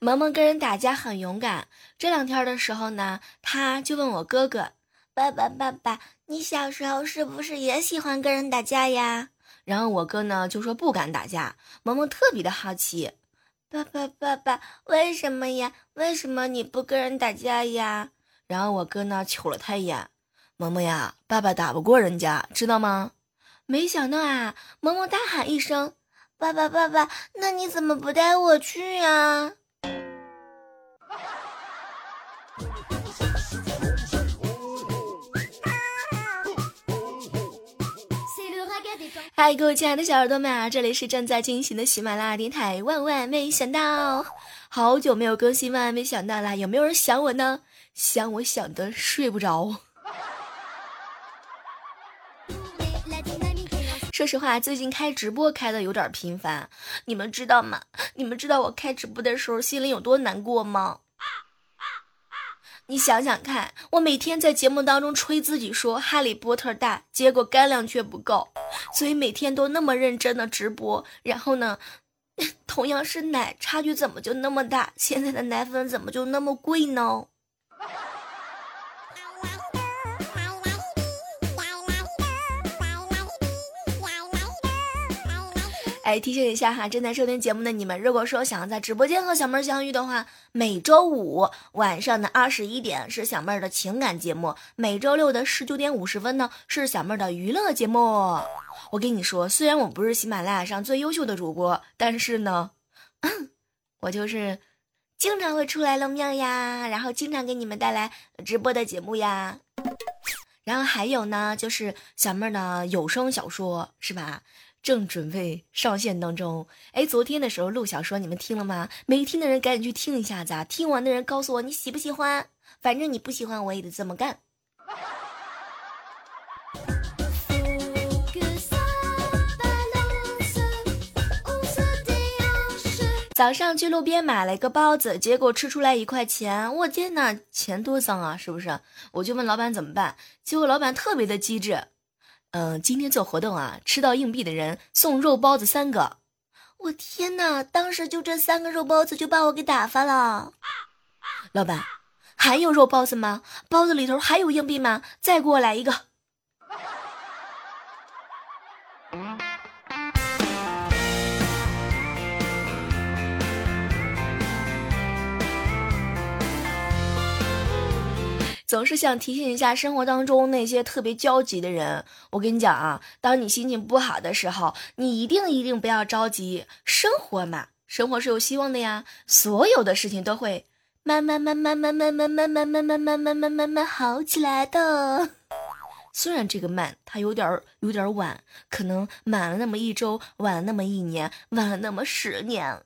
萌萌跟人打架很勇敢。这两天的时候呢，他就问我哥哥：“爸爸，爸爸，你小时候是不是也喜欢跟人打架呀？”然后我哥呢就说不敢打架。萌萌特别的好奇：“爸爸，爸爸，为什么呀？为什么你不跟人打架呀？”然后我哥呢瞅了他一眼：“萌萌呀，爸爸打不过人家，知道吗？”没想到啊，萌萌大喊一声：“爸爸，爸爸，那你怎么不带我去呀？”嗨，各位亲爱的小耳朵们啊，这里是正在进行的喜马拉雅电台。万万没想到，好久没有更新，万万没想到啦！有没有人想我呢？想我想的睡不着。说实话，最近开直播开的有点频繁，你们知道吗？你们知道我开直播的时候心里有多难过吗？你想想看，我每天在节目当中吹自己说《哈利波特》大，结果干粮却不够，所以每天都那么认真的直播。然后呢，同样是奶，差距怎么就那么大？现在的奶粉怎么就那么贵呢？哎，提醒一下哈，正在收听节目的你们，如果说想要在直播间和小妹相遇的话，每周五晚上的二十一点是小妹的情感节目，每周六的十九点五十分呢是小妹的娱乐节目。我跟你说，虽然我不是喜马拉雅上最优秀的主播，但是呢，我就是经常会出来露面呀，然后经常给你们带来直播的节目呀。然后还有呢，就是小妹儿呢有声小说，是吧？正准备上线当中，哎，昨天的时候录小说，你们听了吗？没听的人赶紧去听一下子，听完的人告诉我你喜不喜欢，反正你不喜欢我也得这么干。早上去路边买了一个包子，结果吃出来一块钱，我天哪，钱多脏啊，是不是？我就问老板怎么办，结果老板特别的机智。嗯，今天做活动啊，吃到硬币的人送肉包子三个。我天哪，当时就这三个肉包子就把我给打发了。老板，还有肉包子吗？包子里头还有硬币吗？再给我来一个。总是想提醒一下生活当中那些特别焦急的人。我跟你讲啊，当你心情不好的时候，你一定一定不要着急。生活嘛，生活是有希望的呀。所有的事情都会慢慢慢慢慢慢慢慢慢慢慢慢慢慢慢慢好起来的。虽然这个慢，它有点有点晚，可能晚了那么一周，晚了那么一年，晚了那么十年。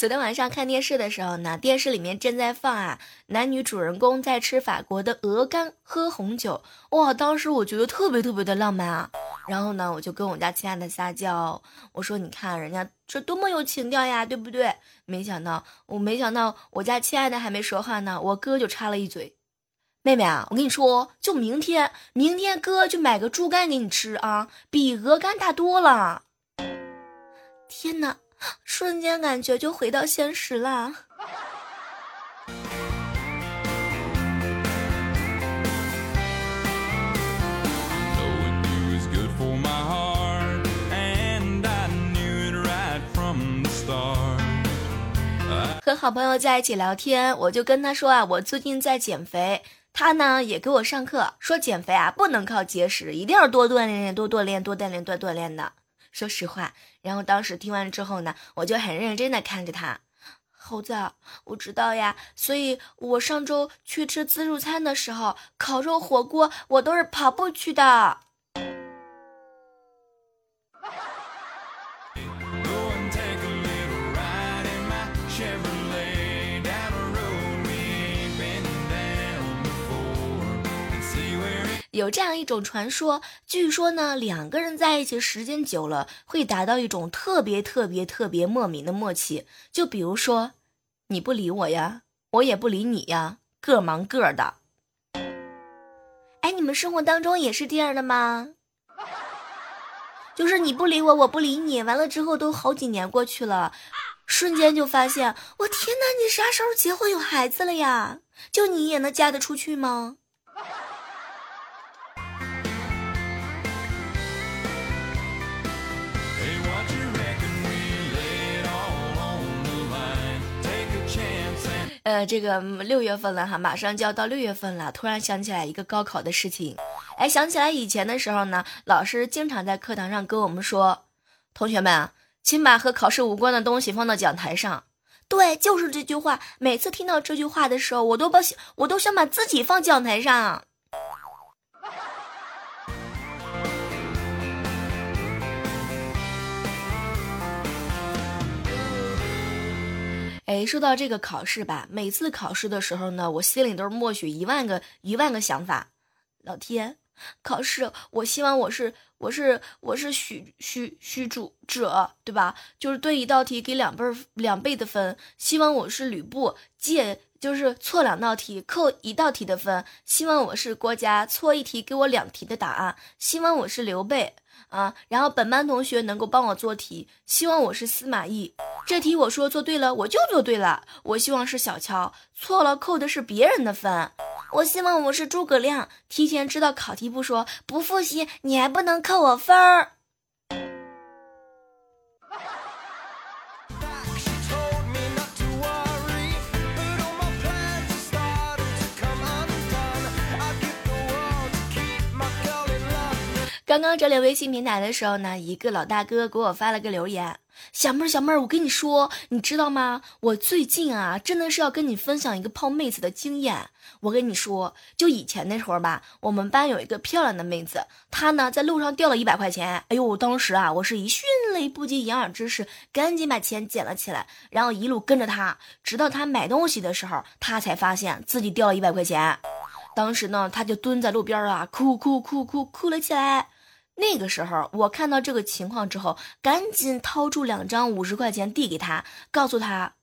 昨天晚上看电视的时候呢，电视里面正在放啊，男女主人公在吃法国的鹅肝，喝红酒，哇！当时我觉得特别特别的浪漫啊。然后呢，我就跟我家亲爱的撒娇，我说：“你看人家这多么有情调呀，对不对？”没想到，我没想到我家亲爱的还没说话呢，我哥就插了一嘴：“妹妹啊，我跟你说，就明天，明天哥就买个猪肝给你吃啊，比鹅肝大多了。”天哪！瞬间感觉就回到现实啦。和好朋友在一起聊天，我就跟他说啊，我最近在减肥。他呢也给我上课，说减肥啊不能靠节食，一定要多锻炼，多锻炼，多锻炼，多锻炼的。说实话，然后当时听完之后呢，我就很认真的看着他，猴子，我知道呀，所以我上周去吃自助餐的时候，烤肉火锅我都是跑步去的。有这样一种传说，据说呢，两个人在一起时间久了，会达到一种特别特别特别莫名的默契。就比如说，你不理我呀，我也不理你呀，各忙各的。哎，你们生活当中也是这样的吗？就是你不理我，我不理你，完了之后都好几年过去了，瞬间就发现，我天哪，你啥时候结婚有孩子了呀？就你也能嫁得出去吗？呃，这个六月份了哈，马上就要到六月份了。突然想起来一个高考的事情，哎，想起来以前的时候呢，老师经常在课堂上跟我们说：“同学们，请把和考试无关的东西放到讲台上。”对，就是这句话。每次听到这句话的时候，我都把我都想把自己放讲台上。哎，说到这个考试吧，每次考试的时候呢，我心里都是默许一万个一万个想法。老天，考试，我希望我是我是我是许许许主者，对吧？就是对一道题给两倍两倍的分。希望我是吕布，借就是错两道题扣一道题的分。希望我是郭嘉，错一题给我两题的答案。希望我是刘备。啊，然后本班同学能够帮我做题，希望我是司马懿。这题我说做对了，我就做对了。我希望是小乔，错了扣的是别人的分。我希望我是诸葛亮，提前知道考题不说，不复习你还不能扣我分儿。刚刚整理微信平台的时候呢，一个老大哥给我发了个留言：“小妹儿，小妹儿，我跟你说，你知道吗？我最近啊，真的是要跟你分享一个泡妹子的经验。我跟你说，就以前那会儿吧，我们班有一个漂亮的妹子，她呢在路上掉了一百块钱。哎呦，当时啊，我是一迅雷不及掩耳之势，赶紧把钱捡了起来，然后一路跟着她，直到她买东西的时候，她才发现自己掉了一百块钱。当时呢，她就蹲在路边啊，哭哭哭哭哭了起来。”那个时候，我看到这个情况之后，赶紧掏出两张五十块钱递给他，告诉他：“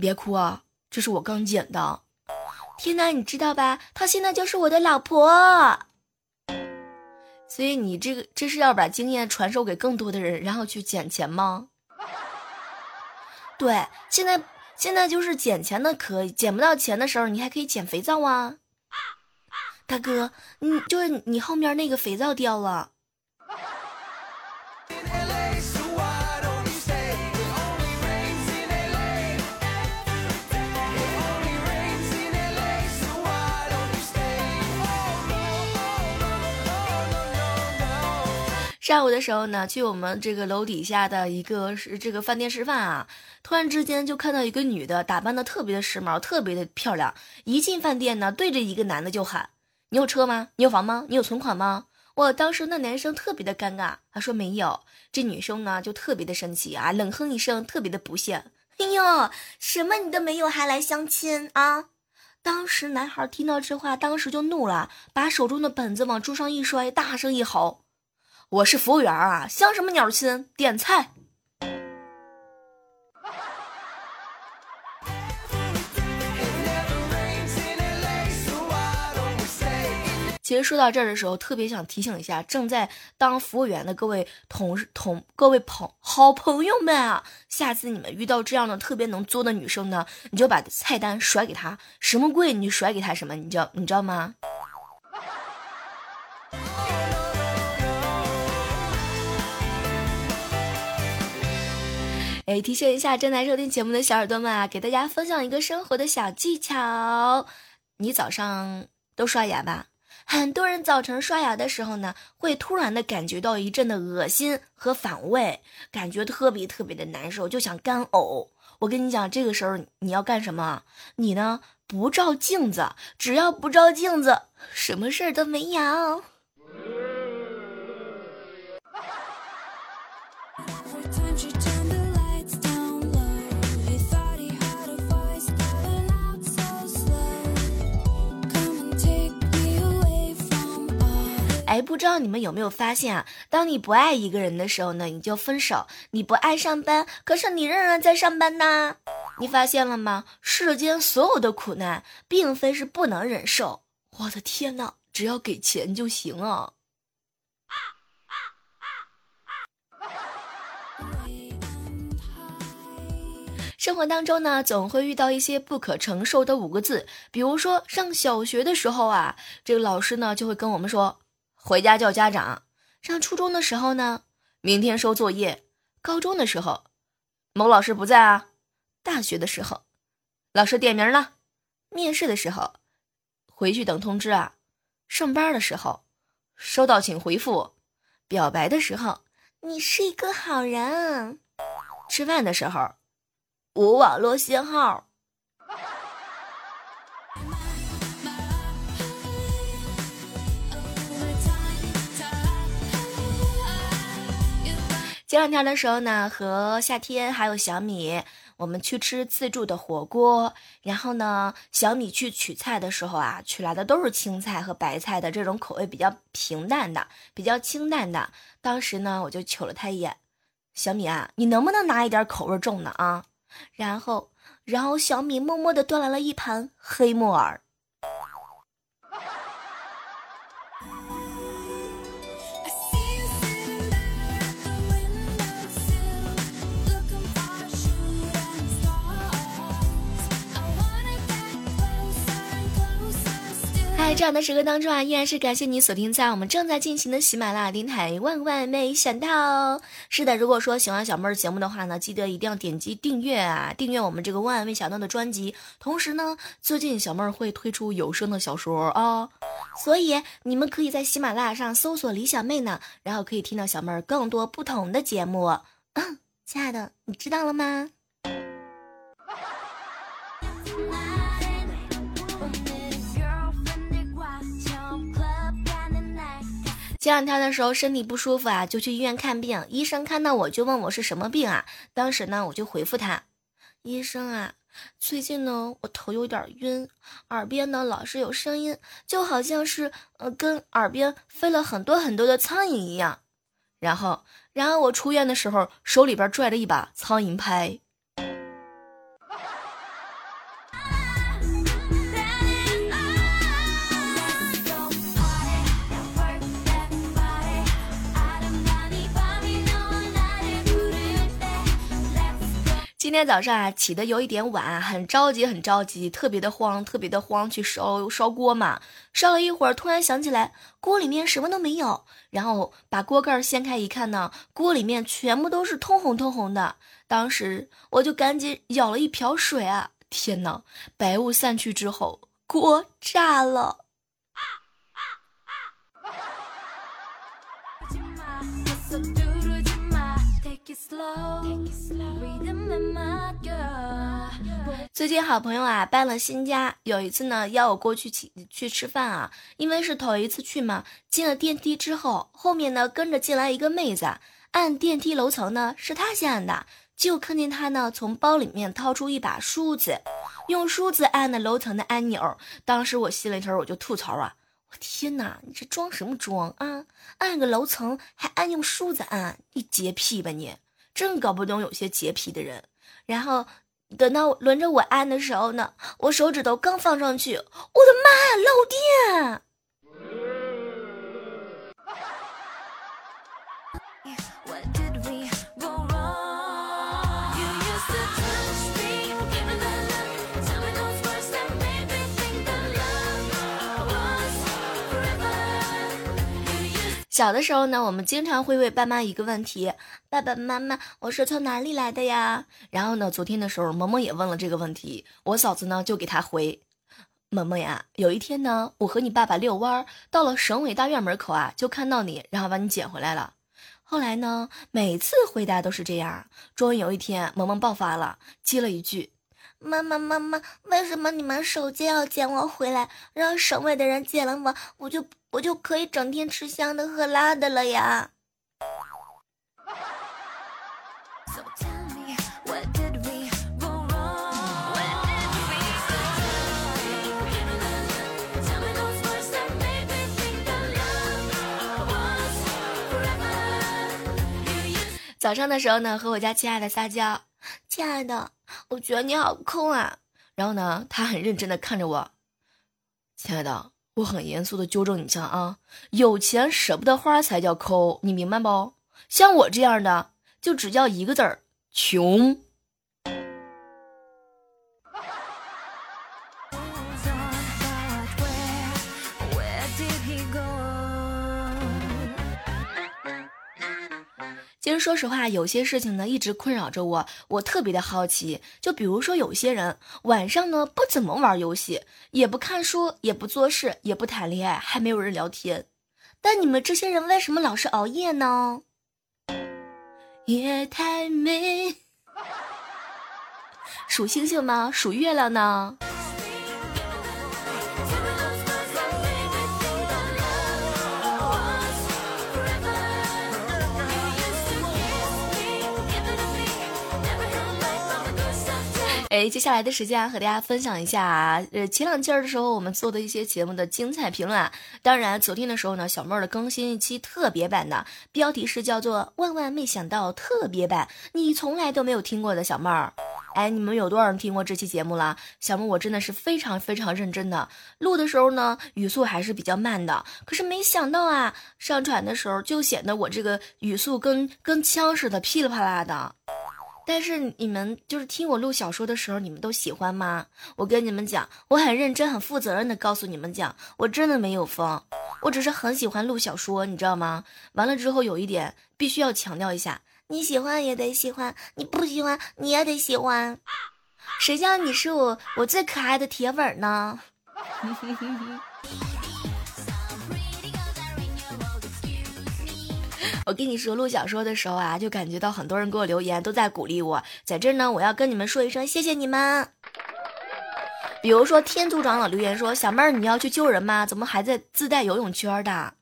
别哭啊，这是我刚捡的。”天哪，你知道吧？她现在就是我的老婆。所以你这个这是要把经验传授给更多的人，然后去捡钱吗？对，现在现在就是捡钱的可以，捡不到钱的时候，你还可以捡肥皂啊。大哥，你就是你后面那个肥皂掉了。上午的时候呢，去我们这个楼底下的一个是这个饭店吃饭啊，突然之间就看到一个女的打扮的特别的时髦，特别的漂亮，一进饭店呢，对着一个男的就喊。你有车吗？你有房吗？你有存款吗？我当时那男生特别的尴尬，他说没有。这女生呢就特别的生气啊，冷哼一声，特别的不屑。哎呦，什么你都没有还来相亲啊？当时男孩听到这话，当时就怒了，把手中的本子往桌上一摔，大声一吼：“我是服务员啊，相什么鸟亲？点菜。”其实说到这儿的时候，特别想提醒一下正在当服务员的各位同事、同各位朋好朋友们啊，下次你们遇到这样的特别能作的女生呢，你就把菜单甩给她，什么贵你就甩给她什么，你知道你知道吗？哎，提醒一下正在收听节目的小耳朵们啊，给大家分享一个生活的小技巧，你早上都刷牙吧？很多人早晨刷牙的时候呢，会突然的感觉到一阵的恶心和反胃，感觉特别特别的难受，就想干呕。我跟你讲，这个时候你要干什么？你呢，不照镜子，只要不照镜子，什么事儿都没有。哎，不知道你们有没有发现啊？当你不爱一个人的时候呢，你就分手；你不爱上班，可是你仍然在上班呢。你发现了吗？世间所有的苦难，并非是不能忍受。我的天哪，只要给钱就行啊！生活当中呢，总会遇到一些不可承受的五个字，比如说上小学的时候啊，这个老师呢就会跟我们说回家叫家长；上初中的时候呢，明天收作业；高中的时候，某老师不在啊；大学的时候，老师点名了；面试的时候，回去等通知啊；上班的时候，收到请回复；表白的时候，你是一个好人；吃饭的时候。无网络信号。前两天的时候呢，和夏天还有小米，我们去吃自助的火锅。然后呢，小米去取菜的时候啊，取来的都是青菜和白菜的这种口味比较平淡的、比较清淡的。当时呢，我就瞅了他一眼，小米啊，你能不能拿一点口味重的啊？然后，然后小米默默的端来了一盘黑木耳。在这样的时刻当中啊，依然是感谢你锁定在我们正在进行的喜马拉雅电台。万万没想到，是的，如果说喜欢小妹儿节目的话呢，记得一定要点击订阅啊，订阅我们这个万万没想到的专辑。同时呢，最近小妹儿会推出有声的小说啊，所以你们可以在喜马拉雅上搜索李小妹呢，然后可以听到小妹儿更多不同的节目。嗯亲爱的，你知道了吗？前两天的时候身体不舒服啊，就去医院看病。医生看到我就问我是什么病啊？当时呢，我就回复他：“医生啊，最近呢我头有点晕，耳边呢老是有声音，就好像是呃跟耳边飞了很多很多的苍蝇一样。”然后，然后我出院的时候手里边拽着一把苍蝇拍。今天早上啊，起的有一点晚，很着急，很着急，特别的慌，特别的慌，去烧烧锅嘛。烧了一会儿，突然想起来锅里面什么都没有，然后把锅盖掀开一看呢，锅里面全部都是通红通红的。当时我就赶紧舀了一瓢水啊，天哪！白雾散去之后，锅炸了。最近好朋友啊搬了新家，有一次呢邀我过去去去吃饭啊，因为是头一次去嘛。进了电梯之后，后面呢跟着进来一个妹子，按电梯楼层呢是她先按的，就看见她呢从包里面掏出一把梳子，用梳子按的楼层的按钮。当时我心里头我就吐槽啊，我天哪，你这装什么装啊？按个楼层还按用梳子按，你洁癖吧你？真搞不懂有些洁癖的人。然后。等到轮着我按的时候呢，我手指头刚放上去，我的妈呀，漏电！小的时候呢，我们经常会问爸妈一个问题：“爸爸妈妈，我是从哪里来的呀？”然后呢，昨天的时候，萌萌也问了这个问题，我嫂子呢就给他回：“萌萌呀，有一天呢，我和你爸爸遛弯，到了省委大院门口啊，就看到你，然后把你捡回来了。后来呢，每次回答都是这样。终于有一天，萌萌爆发了，接了一句。”妈妈妈妈，为什么你们手机要捡我回来，让省委的人捡了我，我就我就可以整天吃香的喝辣的了呀？早上的时候呢，和我家亲爱的撒娇，亲爱的。我觉得你好抠啊。然后呢，他很认真的看着我，亲爱的，我很严肃的纠正你一下啊，有钱舍不得花才叫抠，你明白不？像我这样的，就只叫一个字儿，穷。其实说实话，有些事情呢一直困扰着我，我特别的好奇。就比如说，有些人晚上呢不怎么玩游戏，也不看书，也不做事，也不谈恋爱，还没有人聊天。但你们这些人为什么老是熬夜呢？夜太美，数星星吗？数月亮呢？哎，接下来的时间啊和大家分享一下，呃，前两期的时候我们做的一些节目的精彩评论啊。当然，昨天的时候呢，小妹儿的更新一期特别版的，标题是叫做“万万没想到特别版”，你从来都没有听过的小妹儿。哎，你们有多少人听过这期节目了？小妹我真的是非常非常认真的录的时候呢，语速还是比较慢的。可是没想到啊，上传的时候就显得我这个语速跟跟枪似的，噼里啪啦的。但是你们就是听我录小说的时候，你们都喜欢吗？我跟你们讲，我很认真、很负责任的告诉你们讲，我真的没有疯，我只是很喜欢录小说，你知道吗？完了之后有一点必须要强调一下，你喜欢也得喜欢，你不喜欢你也得喜欢，谁叫你是我我最可爱的铁粉呢？我跟你说，录小说的时候啊，就感觉到很多人给我留言，都在鼓励我。在这儿呢，我要跟你们说一声谢谢你们。比如说天族长老留言说：“小妹儿，你要去救人吗？怎么还在自带游泳圈的？”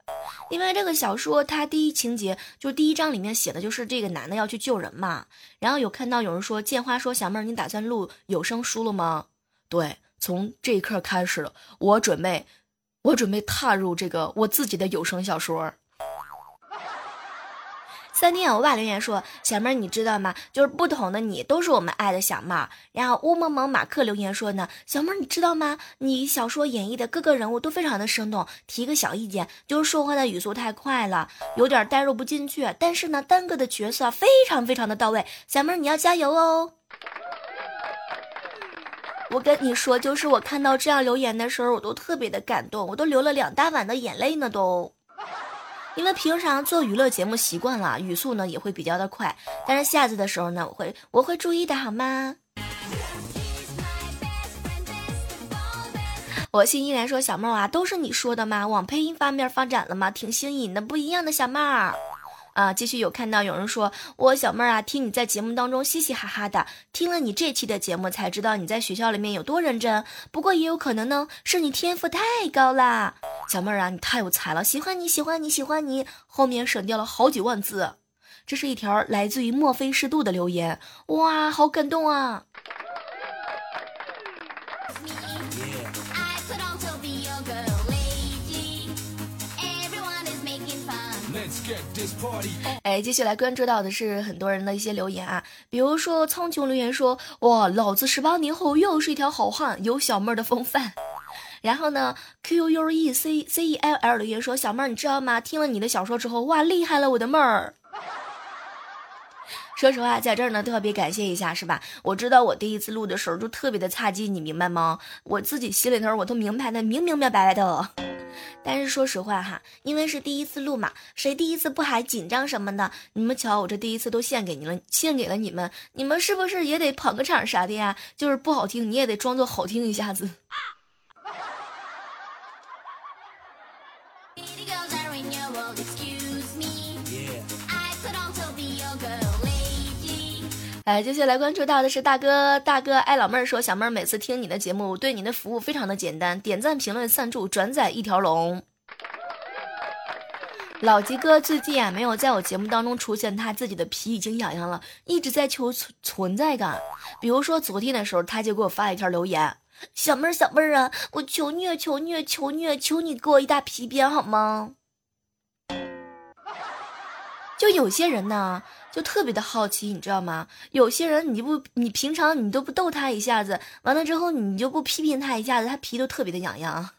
因为这个小说它第一情节就第一章里面写的就是这个男的要去救人嘛。然后有看到有人说建花说：“小妹儿，你打算录有声书了吗？”对，从这一刻开始，我准备，我准备踏入这个我自己的有声小说。三天我爸留言说：“小妹儿，你知道吗？就是不同的你都是我们爱的小妹。”然后乌蒙蒙马克留言说呢：“小妹儿，你知道吗？你小说演绎的各个人物都非常的生动。提个小意见，就是说话的语速太快了，有点代入不进去。但是呢，单个的角色非常非常的到位。小妹儿，你要加油哦！我跟你说，就是我看到这样留言的时候，我都特别的感动，我都流了两大碗的眼泪呢，都。”因为平常做娱乐节目习惯了，语速呢也会比较的快，但是下次的时候呢，我会我会注意的，好吗？我心依然说小帽啊，都是你说的吗？往配音方面发展了吗？挺新颖的，不一样的小帽。啊，继续有看到有人说，我小妹儿啊，听你在节目当中嘻嘻哈哈的，听了你这期的节目才知道你在学校里面有多认真。不过也有可能呢，是你天赋太高啦，小妹儿啊，你太有才了，喜欢你喜欢你喜欢你。后面省掉了好几万字，这是一条来自于墨菲适度的留言，哇，好感动啊。哎，接下来关注到的是很多人的一些留言啊，比如说苍穹留言说：“哇，老子十八年后又是一条好汉，有小妹儿的风范。”然后呢，Q U E C C E L L 留言说：“小妹儿，你知道吗？听了你的小说之后，哇，厉害了，我的妹儿。”说实话，在这儿呢，特别感谢一下，是吧？我知道我第一次录的时候就特别的差劲，你明白吗？我自己心里头我都明白的明明白白的。但是说实话哈，因为是第一次录嘛，谁第一次不还紧张什么的？你们瞧，我这第一次都献给你了，献给了你们，你们是不是也得捧个场啥的呀？就是不好听，你也得装作好听一下子。哎，接下来关注到的是大哥，大哥爱老妹儿说，小妹儿每次听你的节目，对你的服务非常的简单，点赞、评论、赞助、转载一条龙。老吉哥最近啊没有在我节目当中出现，他自己的皮已经痒痒了，一直在求存存在感。比如说昨天的时候，他就给我发了一条留言：“小妹儿，小妹儿啊，我求虐，求虐，求虐，求你给我一大皮鞭好吗？”就有些人呢，就特别的好奇，你知道吗？有些人你不，你平常你都不逗他一下子，完了之后你就不批评他一下子，他皮都特别的痒痒。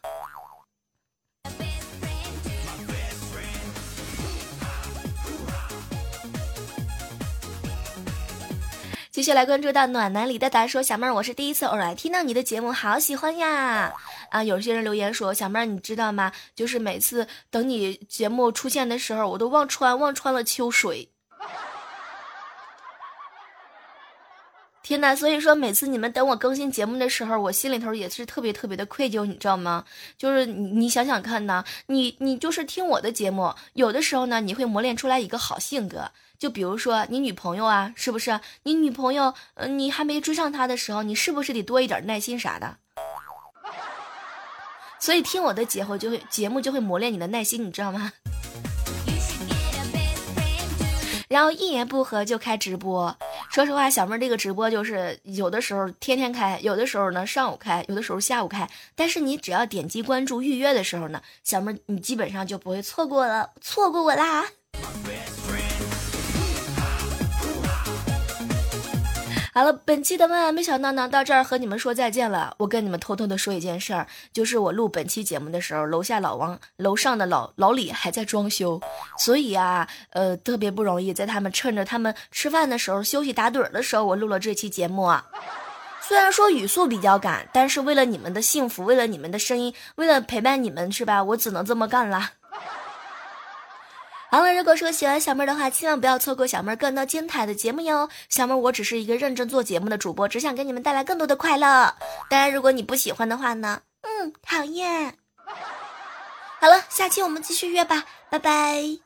就来关注到暖男李大达说：“小妹儿，我是第一次偶然听到你的节目，好喜欢呀！啊，有些人留言说，小妹儿你知道吗？就是每次等你节目出现的时候，我都忘穿忘穿了秋水。天呐！所以说每次你们等我更新节目的时候，我心里头也是特别特别的愧疚，你知道吗？就是你你想想看呢，你你就是听我的节目，有的时候呢，你会磨练出来一个好性格。”就比如说你女朋友啊，是不是？你女朋友，嗯，你还没追上她的时候，你是不是得多一点耐心啥的？所以听我的节目就会节目就会磨练你的耐心，你知道吗？然后一言不合就开直播。说实话，小妹儿这个直播就是有的时候天天开，有的时候呢上午开，有的时候下午开。但是你只要点击关注预约的时候呢，小妹儿你基本上就不会错过了，错过我啦。好了，本期的万万没想到呢，到这儿和你们说再见了。我跟你们偷偷的说一件事儿，就是我录本期节目的时候，楼下老王、楼上的老老李还在装修，所以啊，呃，特别不容易，在他们趁着他们吃饭的时候、休息打盹的时候，我录了这期节目啊。虽然说语速比较赶，但是为了你们的幸福，为了你们的声音，为了陪伴你们，是吧？我只能这么干了。好了，如果说喜欢小妹的话，千万不要错过小妹更多精彩的节目哟。小妹，我只是一个认真做节目的主播，只想给你们带来更多的快乐。当然，如果你不喜欢的话呢，嗯，讨厌。好了，下期我们继续约吧，拜拜。